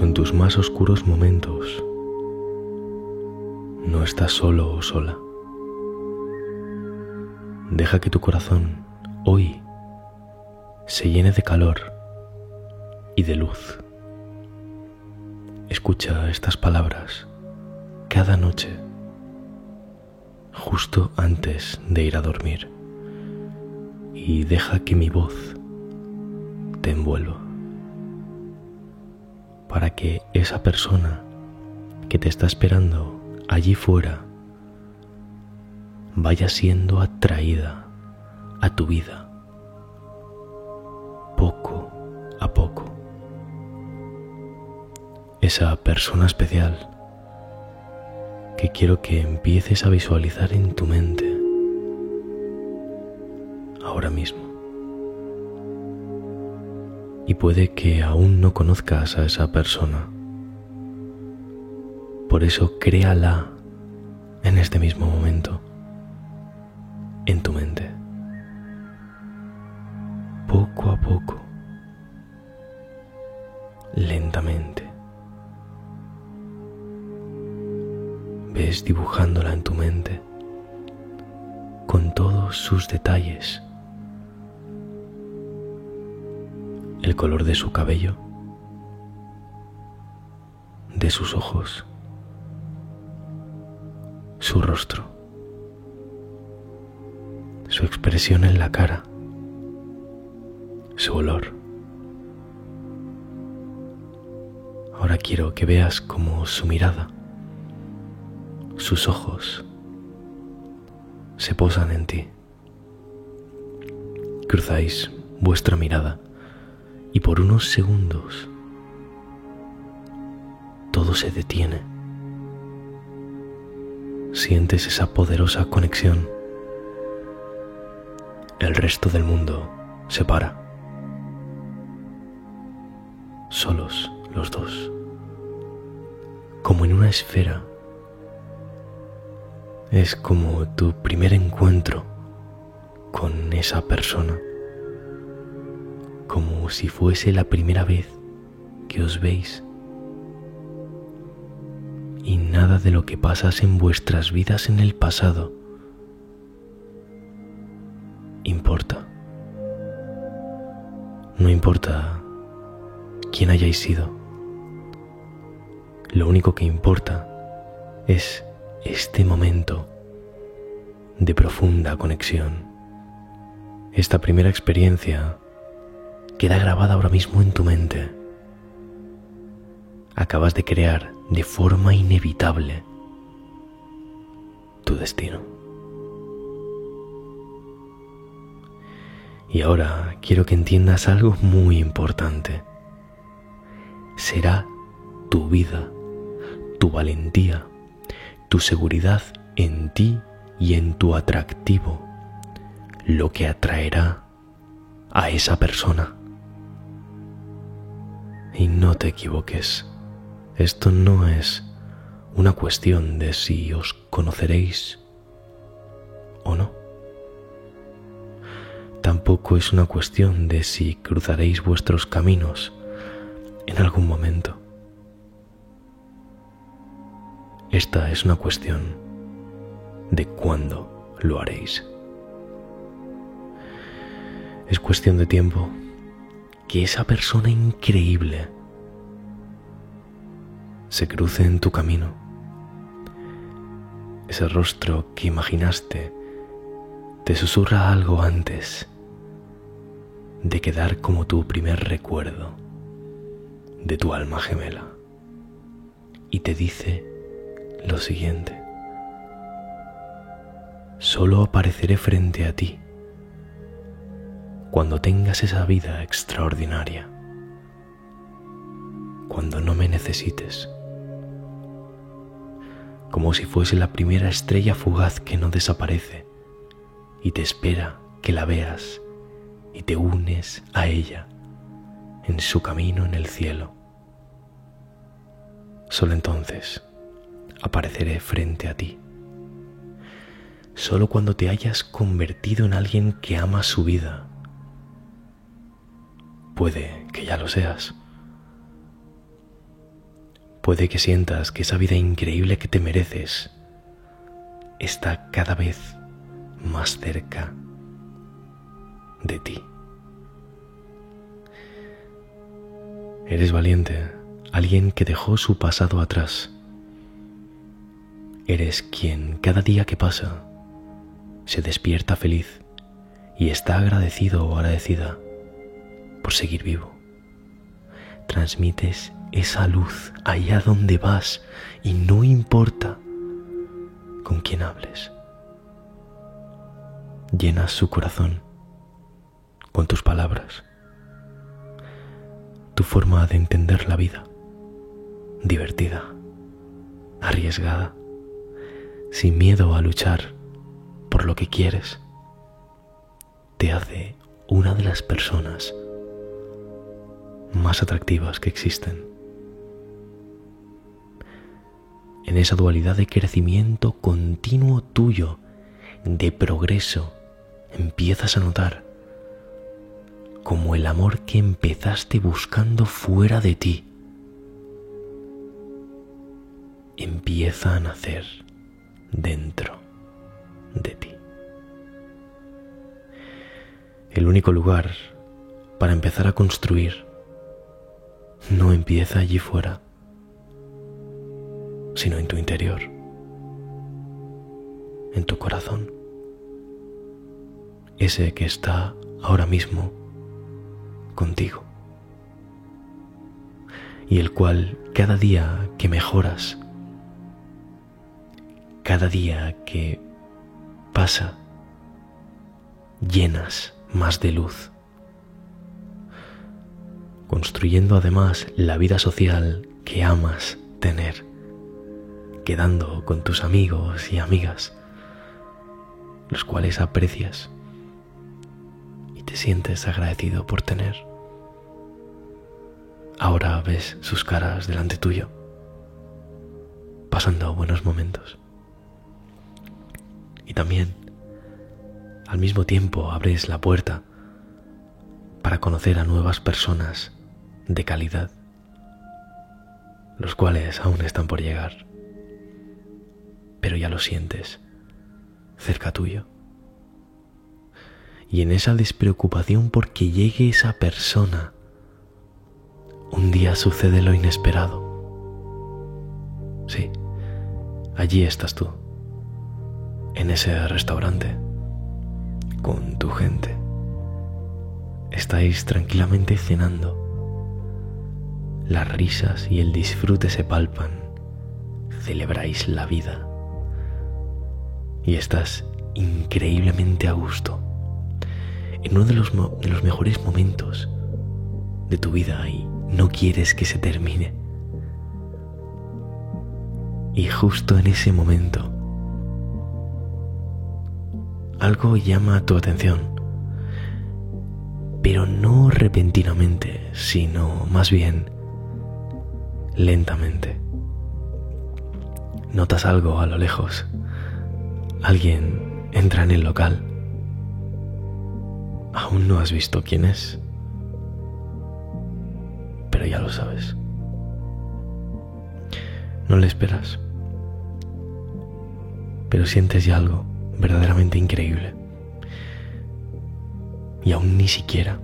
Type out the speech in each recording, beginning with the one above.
en tus más oscuros momentos, no estás solo o sola. Deja que tu corazón hoy se llene de calor y de luz. Escucha estas palabras cada noche, justo antes de ir a dormir, y deja que mi voz te envuelva para que esa persona que te está esperando allí fuera vaya siendo atraída a tu vida poco a poco. Esa persona especial que quiero que empieces a visualizar en tu mente ahora mismo. Y puede que aún no conozcas a esa persona. Por eso créala en este mismo momento, en tu mente. Poco a poco, lentamente. Ves dibujándola en tu mente con todos sus detalles el color de su cabello, de sus ojos, su rostro, su expresión en la cara, su olor. Ahora quiero que veas cómo su mirada, sus ojos, se posan en ti. Cruzáis vuestra mirada y por unos segundos todo se detiene. Sientes esa poderosa conexión. El resto del mundo se para. Solos los dos. Como en una esfera. Es como tu primer encuentro con esa persona como si fuese la primera vez que os veis. Y nada de lo que pasas en vuestras vidas en el pasado importa. No importa quién hayáis sido. Lo único que importa es este momento de profunda conexión. Esta primera experiencia queda grabada ahora mismo en tu mente. Acabas de crear de forma inevitable tu destino. Y ahora quiero que entiendas algo muy importante. Será tu vida, tu valentía, tu seguridad en ti y en tu atractivo lo que atraerá a esa persona. Y no te equivoques, esto no es una cuestión de si os conoceréis o no. Tampoco es una cuestión de si cruzaréis vuestros caminos en algún momento. Esta es una cuestión de cuándo lo haréis. Es cuestión de tiempo que esa persona increíble se cruce en tu camino. Ese rostro que imaginaste te susurra algo antes de quedar como tu primer recuerdo de tu alma gemela y te dice lo siguiente. Solo apareceré frente a ti cuando tengas esa vida extraordinaria, cuando no me necesites, como si fuese la primera estrella fugaz que no desaparece y te espera que la veas y te unes a ella en su camino en el cielo. Solo entonces apareceré frente a ti. Solo cuando te hayas convertido en alguien que ama su vida Puede que ya lo seas. Puede que sientas que esa vida increíble que te mereces está cada vez más cerca de ti. Eres valiente, alguien que dejó su pasado atrás. Eres quien cada día que pasa se despierta feliz y está agradecido o agradecida por seguir vivo. Transmites esa luz allá donde vas y no importa con quién hables. Llenas su corazón con tus palabras, tu forma de entender la vida, divertida, arriesgada, sin miedo a luchar por lo que quieres, te hace una de las personas más atractivas que existen. En esa dualidad de crecimiento continuo tuyo, de progreso, empiezas a notar como el amor que empezaste buscando fuera de ti empieza a nacer dentro de ti. El único lugar para empezar a construir no empieza allí fuera, sino en tu interior, en tu corazón, ese que está ahora mismo contigo. Y el cual cada día que mejoras, cada día que pasa, llenas más de luz construyendo además la vida social que amas tener, quedando con tus amigos y amigas, los cuales aprecias y te sientes agradecido por tener. Ahora ves sus caras delante tuyo, pasando buenos momentos. Y también, al mismo tiempo, abres la puerta para conocer a nuevas personas de calidad, los cuales aún están por llegar, pero ya lo sientes cerca tuyo. Y en esa despreocupación porque llegue esa persona, un día sucede lo inesperado. Sí, allí estás tú, en ese restaurante, con tu gente. Estáis tranquilamente cenando las risas y el disfrute se palpan, celebráis la vida. Y estás increíblemente a gusto. En uno de los, de los mejores momentos de tu vida y no quieres que se termine. Y justo en ese momento, algo llama tu atención, pero no repentinamente, sino más bien lentamente. Notas algo a lo lejos. Alguien entra en el local. Aún no has visto quién es, pero ya lo sabes. No le esperas, pero sientes ya algo verdaderamente increíble. Y aún ni siquiera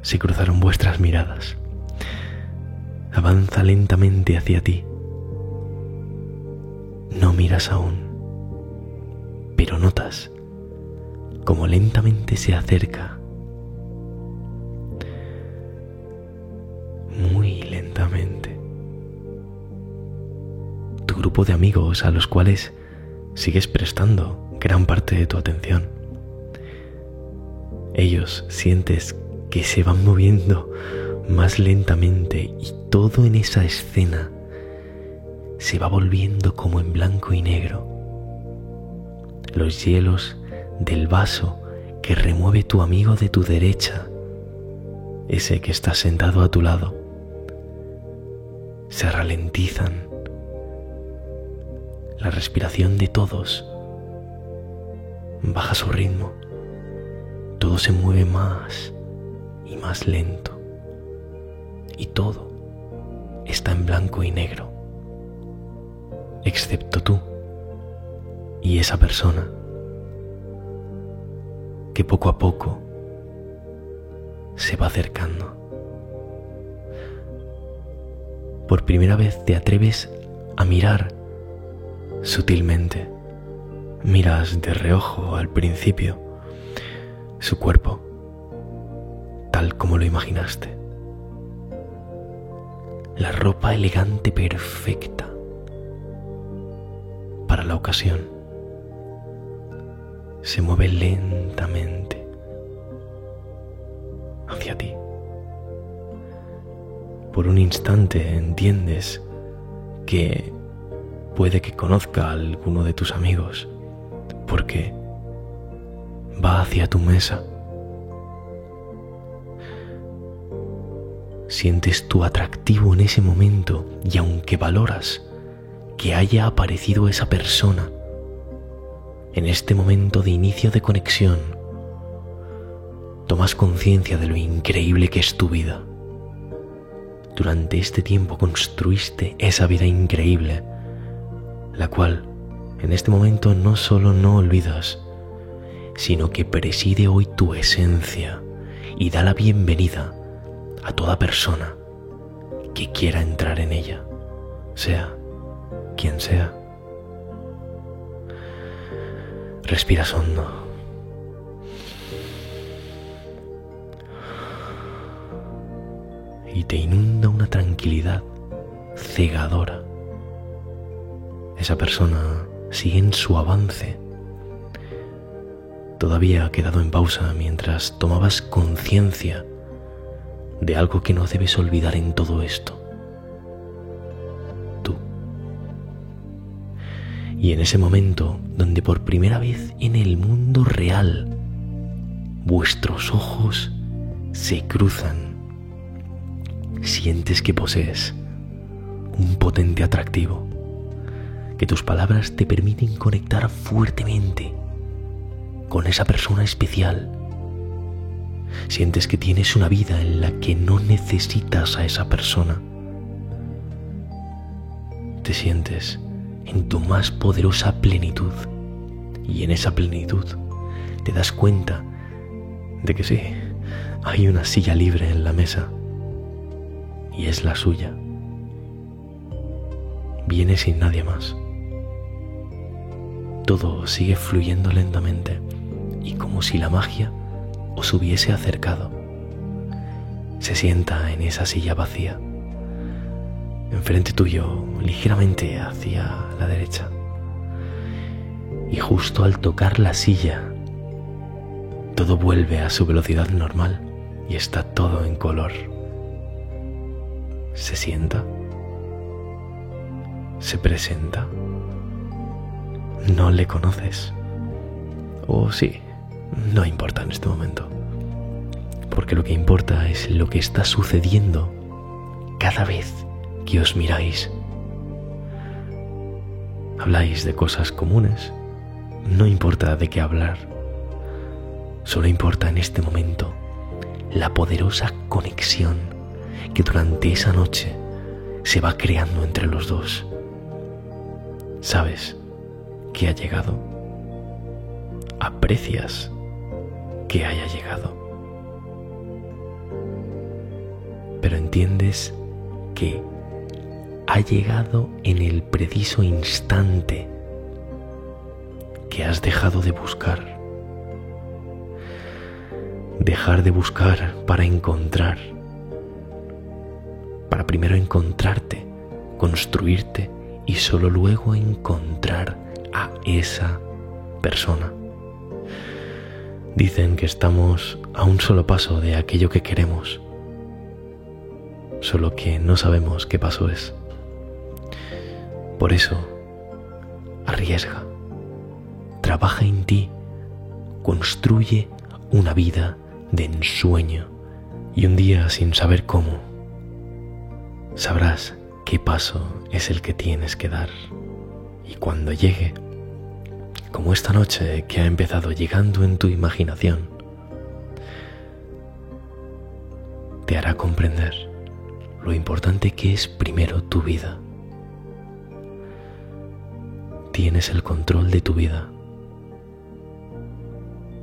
se cruzaron vuestras miradas avanza lentamente hacia ti. No miras aún, pero notas como lentamente se acerca. Muy lentamente. Tu grupo de amigos a los cuales sigues prestando gran parte de tu atención. Ellos sientes que se van moviendo más lentamente y todo en esa escena se va volviendo como en blanco y negro. Los hielos del vaso que remueve tu amigo de tu derecha, ese que está sentado a tu lado, se ralentizan. La respiración de todos baja su ritmo. Todo se mueve más y más lento y todo está en blanco y negro. excepto tú y esa persona que poco a poco se va acercando. Por primera vez te atreves a mirar sutilmente. Miras de reojo al principio su cuerpo, tal como lo imaginaste. La ropa elegante perfecta para la ocasión se mueve lentamente hacia ti. Por un instante entiendes que puede que conozca a alguno de tus amigos porque va hacia tu mesa. Sientes tu atractivo en ese momento y aunque valoras que haya aparecido esa persona en este momento de inicio de conexión, tomas conciencia de lo increíble que es tu vida. Durante este tiempo construiste esa vida increíble, la cual en este momento no solo no olvidas, sino que preside hoy tu esencia y da la bienvenida a toda persona que quiera entrar en ella, sea quien sea. Respira hondo. Y te inunda una tranquilidad cegadora. Esa persona sigue en su avance. Todavía ha quedado en pausa mientras tomabas conciencia de algo que no debes olvidar en todo esto. Tú. Y en ese momento donde por primera vez en el mundo real vuestros ojos se cruzan, sientes que posees un potente atractivo que tus palabras te permiten conectar fuertemente con esa persona especial. Sientes que tienes una vida en la que no necesitas a esa persona. Te sientes en tu más poderosa plenitud y en esa plenitud te das cuenta de que sí, hay una silla libre en la mesa y es la suya. Viene sin nadie más. Todo sigue fluyendo lentamente y como si la magia os hubiese acercado. Se sienta en esa silla vacía, enfrente tuyo, ligeramente hacia la derecha. Y justo al tocar la silla, todo vuelve a su velocidad normal y está todo en color. Se sienta, se presenta no le conoces. O sí, no importa en este momento. Porque lo que importa es lo que está sucediendo cada vez que os miráis. Habláis de cosas comunes. No importa de qué hablar. Solo importa en este momento la poderosa conexión que durante esa noche se va creando entre los dos. ¿Sabes? que ha llegado. Aprecias que haya llegado. Pero entiendes que ha llegado en el preciso instante que has dejado de buscar. Dejar de buscar para encontrar. Para primero encontrarte, construirte y solo luego encontrar a esa persona. Dicen que estamos a un solo paso de aquello que queremos, solo que no sabemos qué paso es. Por eso, arriesga, trabaja en ti, construye una vida de ensueño y un día sin saber cómo, sabrás qué paso es el que tienes que dar. Y cuando llegue, como esta noche que ha empezado llegando en tu imaginación, te hará comprender lo importante que es primero tu vida. tienes el control de tu vida.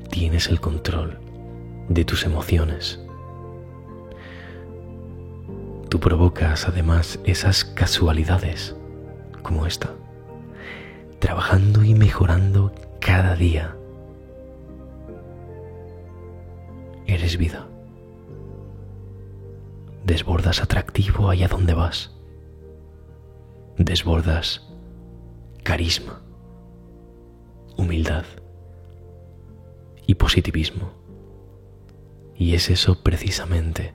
Tienes el control de tus emociones. Tú provocas además esas casualidades como esta, trabajando y mejorando cada día. Eres vida. Desbordas atractivo allá donde vas. Desbordas carisma, humildad y positivismo. Y es eso precisamente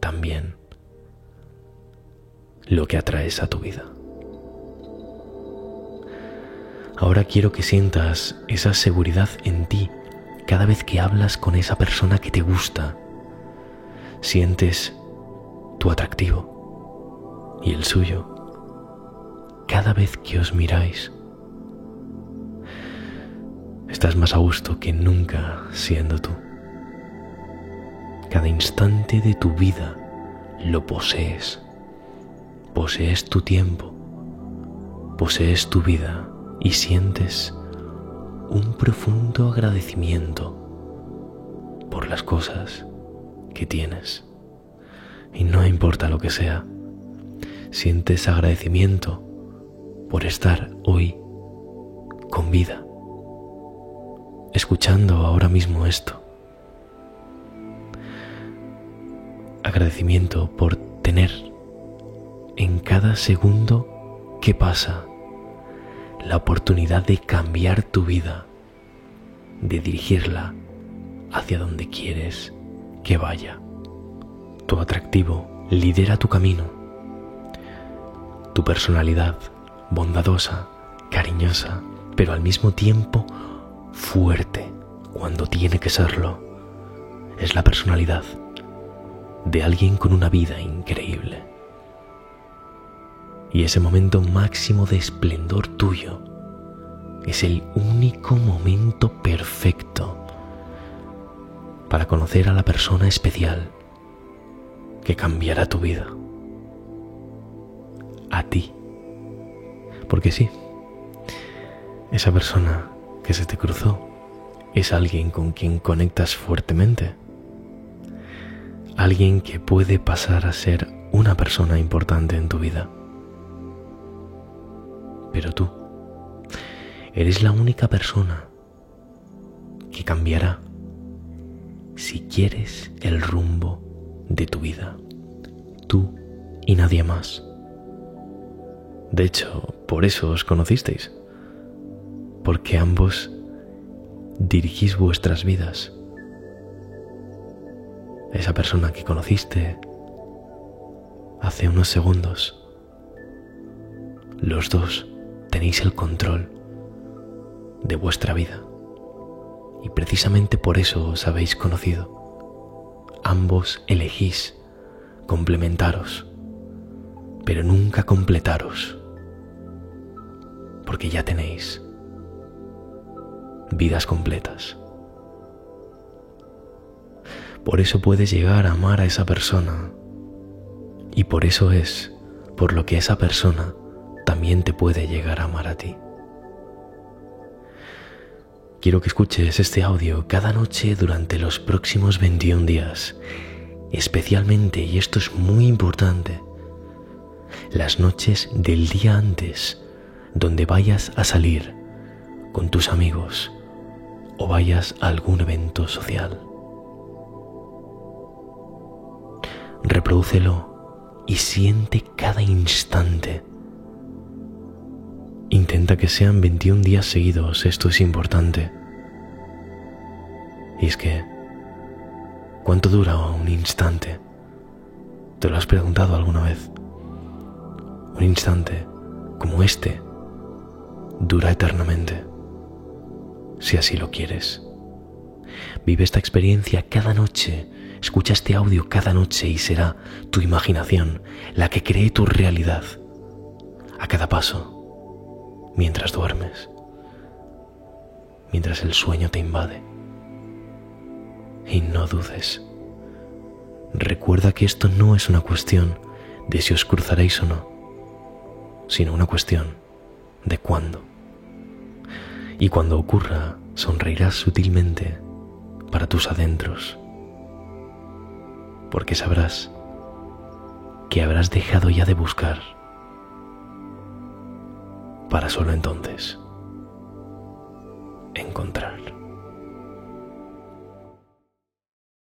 también lo que atraes a tu vida. Ahora quiero que sientas esa seguridad en ti cada vez que hablas con esa persona que te gusta. Sientes tu atractivo y el suyo cada vez que os miráis. Estás más a gusto que nunca siendo tú. Cada instante de tu vida lo posees. Posees tu tiempo, posees tu vida y sientes un profundo agradecimiento por las cosas que tienes. Y no importa lo que sea, sientes agradecimiento por estar hoy con vida, escuchando ahora mismo esto. Agradecimiento por tener en cada segundo que pasa la oportunidad de cambiar tu vida, de dirigirla hacia donde quieres que vaya. Tu atractivo lidera tu camino. Tu personalidad bondadosa, cariñosa, pero al mismo tiempo fuerte cuando tiene que serlo. Es la personalidad de alguien con una vida increíble. Y ese momento máximo de esplendor tuyo es el único momento perfecto para conocer a la persona especial que cambiará tu vida. A ti. Porque sí, esa persona que se te cruzó es alguien con quien conectas fuertemente. Alguien que puede pasar a ser una persona importante en tu vida. Pero tú eres la única persona que cambiará si quieres el rumbo de tu vida. Tú y nadie más. De hecho, por eso os conocisteis, porque ambos dirigís vuestras vidas. Esa persona que conociste hace unos segundos, los dos tenéis el control de vuestra vida. Y precisamente por eso os habéis conocido. Ambos elegís complementaros, pero nunca completaros porque ya tenéis vidas completas. Por eso puedes llegar a amar a esa persona y por eso es por lo que esa persona también te puede llegar a amar a ti. Quiero que escuches este audio cada noche durante los próximos 21 días, especialmente, y esto es muy importante, las noches del día antes donde vayas a salir con tus amigos o vayas a algún evento social. Reprodúcelo y siente cada instante. Intenta que sean 21 días seguidos, esto es importante. Y es que, ¿cuánto dura un instante? ¿Te lo has preguntado alguna vez? Un instante como este dura eternamente, si así lo quieres. Vive esta experiencia cada noche, escucha este audio cada noche y será tu imaginación la que cree tu realidad a cada paso, mientras duermes, mientras el sueño te invade. Y no dudes. Recuerda que esto no es una cuestión de si os cruzaréis o no, sino una cuestión de cuándo Y cuando ocurra, sonreirás sutilmente para tus adentros, porque sabrás que habrás dejado ya de buscar para solo entonces encontrar.